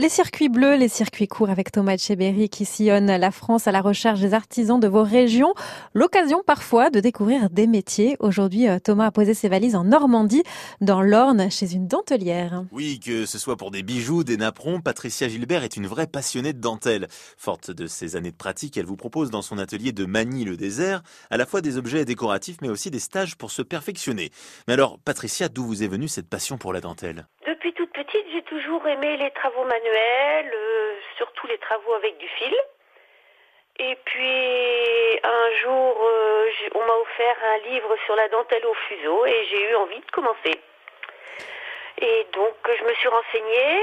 Les circuits bleus, les circuits courts avec Thomas Tcheberry qui sillonne la France à la recherche des artisans de vos régions. L'occasion parfois de découvrir des métiers. Aujourd'hui, euh, Thomas a posé ses valises en Normandie, dans l'Orne, chez une dentelière. Oui, que ce soit pour des bijoux, des napperons, Patricia Gilbert est une vraie passionnée de dentelle. Forte de ses années de pratique, elle vous propose dans son atelier de Magny-le-Désert à la fois des objets décoratifs mais aussi des stages pour se perfectionner. Mais alors, Patricia, d'où vous est venue cette passion pour la dentelle Depuis toute petite, j'ai toujours aimé les travaux manuels, euh, surtout les travaux avec du fil. Et puis un jour, euh, j'ai- on m'a offert un livre sur la dentelle au fuseau et j'ai eu envie de commencer. Et donc je me suis renseignée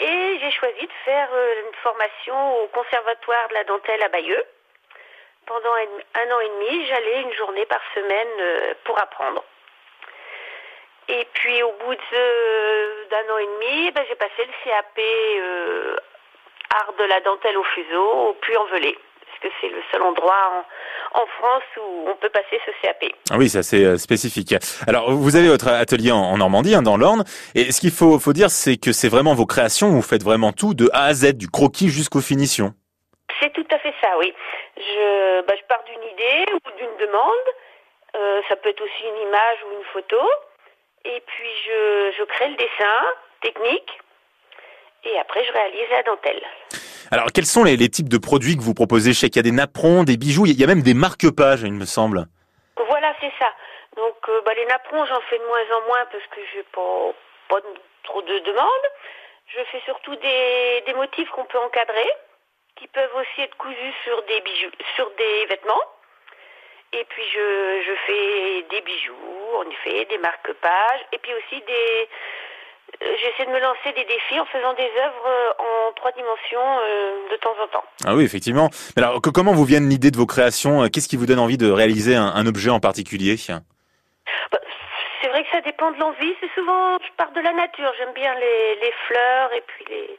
et j'ai choisi de faire euh, une formation au conservatoire de la dentelle à Bayeux. Pendant un, an et demi, j'allais une journée par semaine pour apprendre. Et puis au bout de- d'un an et demi, ben, j'ai passé le CAP euh, art de la dentelle au fuseau au Puy-en-Velay. Parce que c'est le seul endroit en, en France où on peut passer ce CAP. Ah oui, c'est assez euh, spécifique. Alors, vous avez votre atelier en, en Normandie, hein, dans l'Orne, et ce qu'il faut, faut dire, c'est que c'est vraiment vos créations, vous faites vraiment tout, de A à Z, du croquis jusqu'aux finitions. C'est tout à fait ça, oui. Je, ben, je pars d'une idée ou d'une demande. Euh, ça peut être aussi une image ou une photo. Et puis je, je crée le dessin technique. Et après, je réalise la dentelle. Alors, quels sont les, les types de produits que vous proposez Je sais qu'il y a des napperons, des bijoux, il y a même des marque-pages, il me semble. Voilà, c'est ça. Donc, euh, bah, les napperons, j'en fais de moins en moins parce que j'ai pas, pas trop de demandes. Je fais surtout des, des motifs qu'on peut encadrer, qui peuvent aussi être cousus sur des bijoux, sur des vêtements. Et puis, je, je fais des bijoux, en effet, des marque-pages, et puis aussi des. euh, J'essaie de me lancer des défis en faisant des œuvres euh, en trois dimensions euh, de temps en temps. Ah oui, effectivement. Mais alors, que- comment vous viennent l'idée de vos créations Qu'est-ce qui vous donne envie de réaliser un, un objet en particulier? Bah, C'est vrai que ça dépend de l'envie. C'est souvent, je pars de la nature. J'aime bien les, les fleurs et puis les,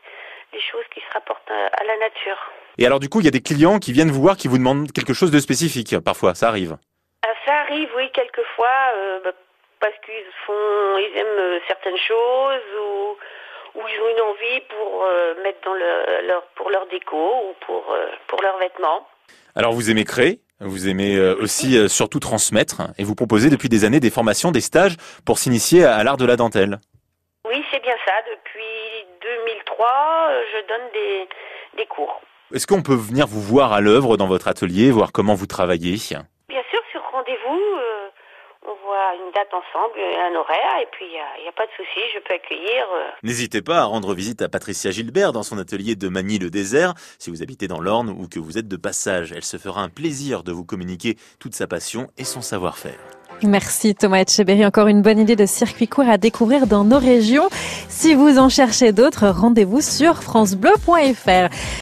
les choses qui se rapportent à, à la nature. Et alors, du coup, il y a des clients qui viennent vous voir, qui vous demandent quelque chose de spécifique. Parfois, ça arrive. Ah, ça arrive, oui, quelquefois, euh, bah, parce qu'ils font, ils aiment euh, certaines choses ou, ou ils ont une envie pour euh, mettre dans le- leur, pour leur déco ou pour, euh, pour leurs vêtements. Alors, vous aimez créer vous aimez euh, aussi surtout transmettre et vous proposez depuis des années des formations, des stages pour s'initier à l'art de la dentelle. Oui, c'est bien ça. Depuis 2003, euh, je donne des, des cours. Est-ce qu'on peut venir vous voir à l'œuvre dans votre atelier, voir comment vous travaillez? Bien sûr, sur rendez-vous, euh, on voit une date ensemble, un horaire, et puis il n'y a, pas de souci, je peux accueillir. euh, N'hésitez pas à rendre visite à Patricia Gilbert dans son atelier de Magny-le-Désert. Si vous habitez dans l'Orne ou que vous êtes de passage, elle se fera un plaisir de vous communiquer toute sa passion et son savoir-faire. Merci Thomas Etcheberry. Encore une bonne idée de circuit court à découvrir dans nos régions. Si vous en cherchez d'autres, rendez-vous sur francebleu.fr.